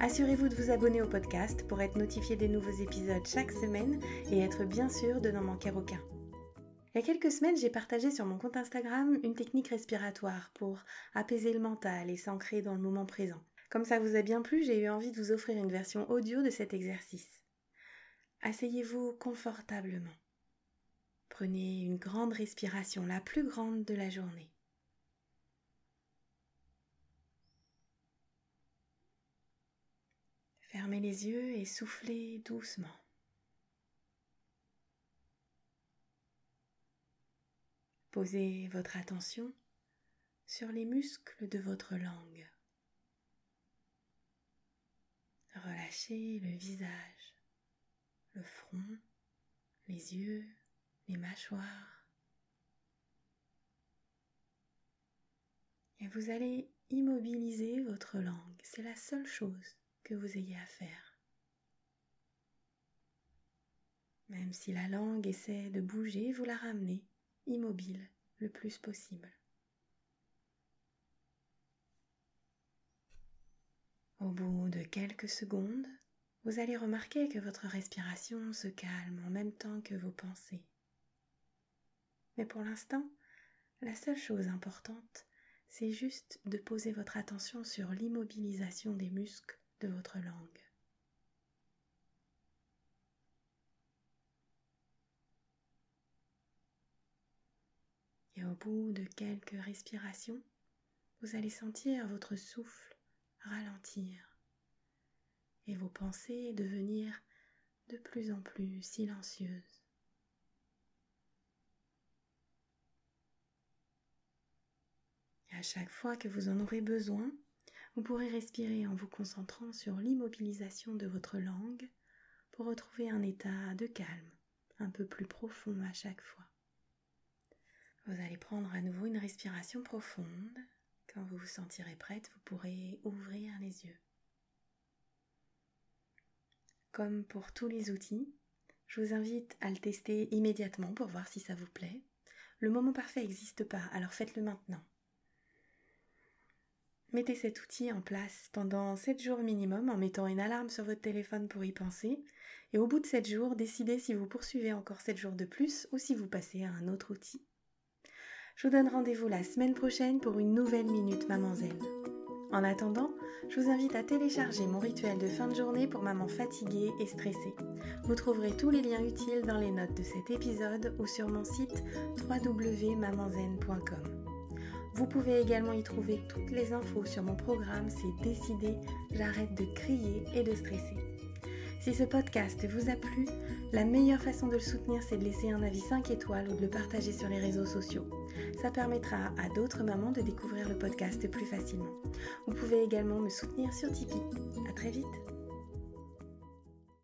Assurez-vous de vous abonner au podcast pour être notifié des nouveaux épisodes chaque semaine et être bien sûr de n'en manquer aucun. Il y a quelques semaines, j'ai partagé sur mon compte Instagram une technique respiratoire pour apaiser le mental et s'ancrer dans le moment présent. Comme ça vous a bien plu, j'ai eu envie de vous offrir une version audio de cet exercice. Asseyez-vous confortablement. Prenez une grande respiration, la plus grande de la journée. Fermez les yeux et soufflez doucement. Posez votre attention sur les muscles de votre langue. Relâchez le visage, le front, les yeux, les mâchoires. Et vous allez immobiliser votre langue. C'est la seule chose que vous ayez à faire. Même si la langue essaie de bouger, vous la ramenez immobile le plus possible. Au bout de quelques secondes, vous allez remarquer que votre respiration se calme en même temps que vos pensées. Mais pour l'instant, la seule chose importante, c'est juste de poser votre attention sur l'immobilisation des muscles de votre langue. Et au bout de quelques respirations, vous allez sentir votre souffle ralentir et vos pensées devenir de plus en plus silencieuses. à chaque fois que vous en aurez besoin, vous pourrez respirer en vous concentrant sur l'immobilisation de votre langue pour retrouver un état de calme un peu plus profond à chaque fois. Vous allez prendre à nouveau une respiration profonde. Quand vous vous sentirez prête, vous pourrez ouvrir les yeux. Comme pour tous les outils, je vous invite à le tester immédiatement pour voir si ça vous plaît. Le moment parfait n'existe pas, alors faites-le maintenant. Mettez cet outil en place pendant 7 jours minimum en mettant une alarme sur votre téléphone pour y penser. Et au bout de 7 jours, décidez si vous poursuivez encore 7 jours de plus ou si vous passez à un autre outil. Je vous donne rendez-vous la semaine prochaine pour une nouvelle Minute Maman Zen. En attendant, je vous invite à télécharger mon rituel de fin de journée pour maman fatiguée et stressée. Vous trouverez tous les liens utiles dans les notes de cet épisode ou sur mon site www.mamanzen.com. Vous pouvez également y trouver toutes les infos sur mon programme C'est décidé, j'arrête de crier et de stresser. Si ce podcast vous a plu, la meilleure façon de le soutenir, c'est de laisser un avis 5 étoiles ou de le partager sur les réseaux sociaux. Ça permettra à d'autres mamans de découvrir le podcast plus facilement. Vous pouvez également me soutenir sur Tipeee. À très vite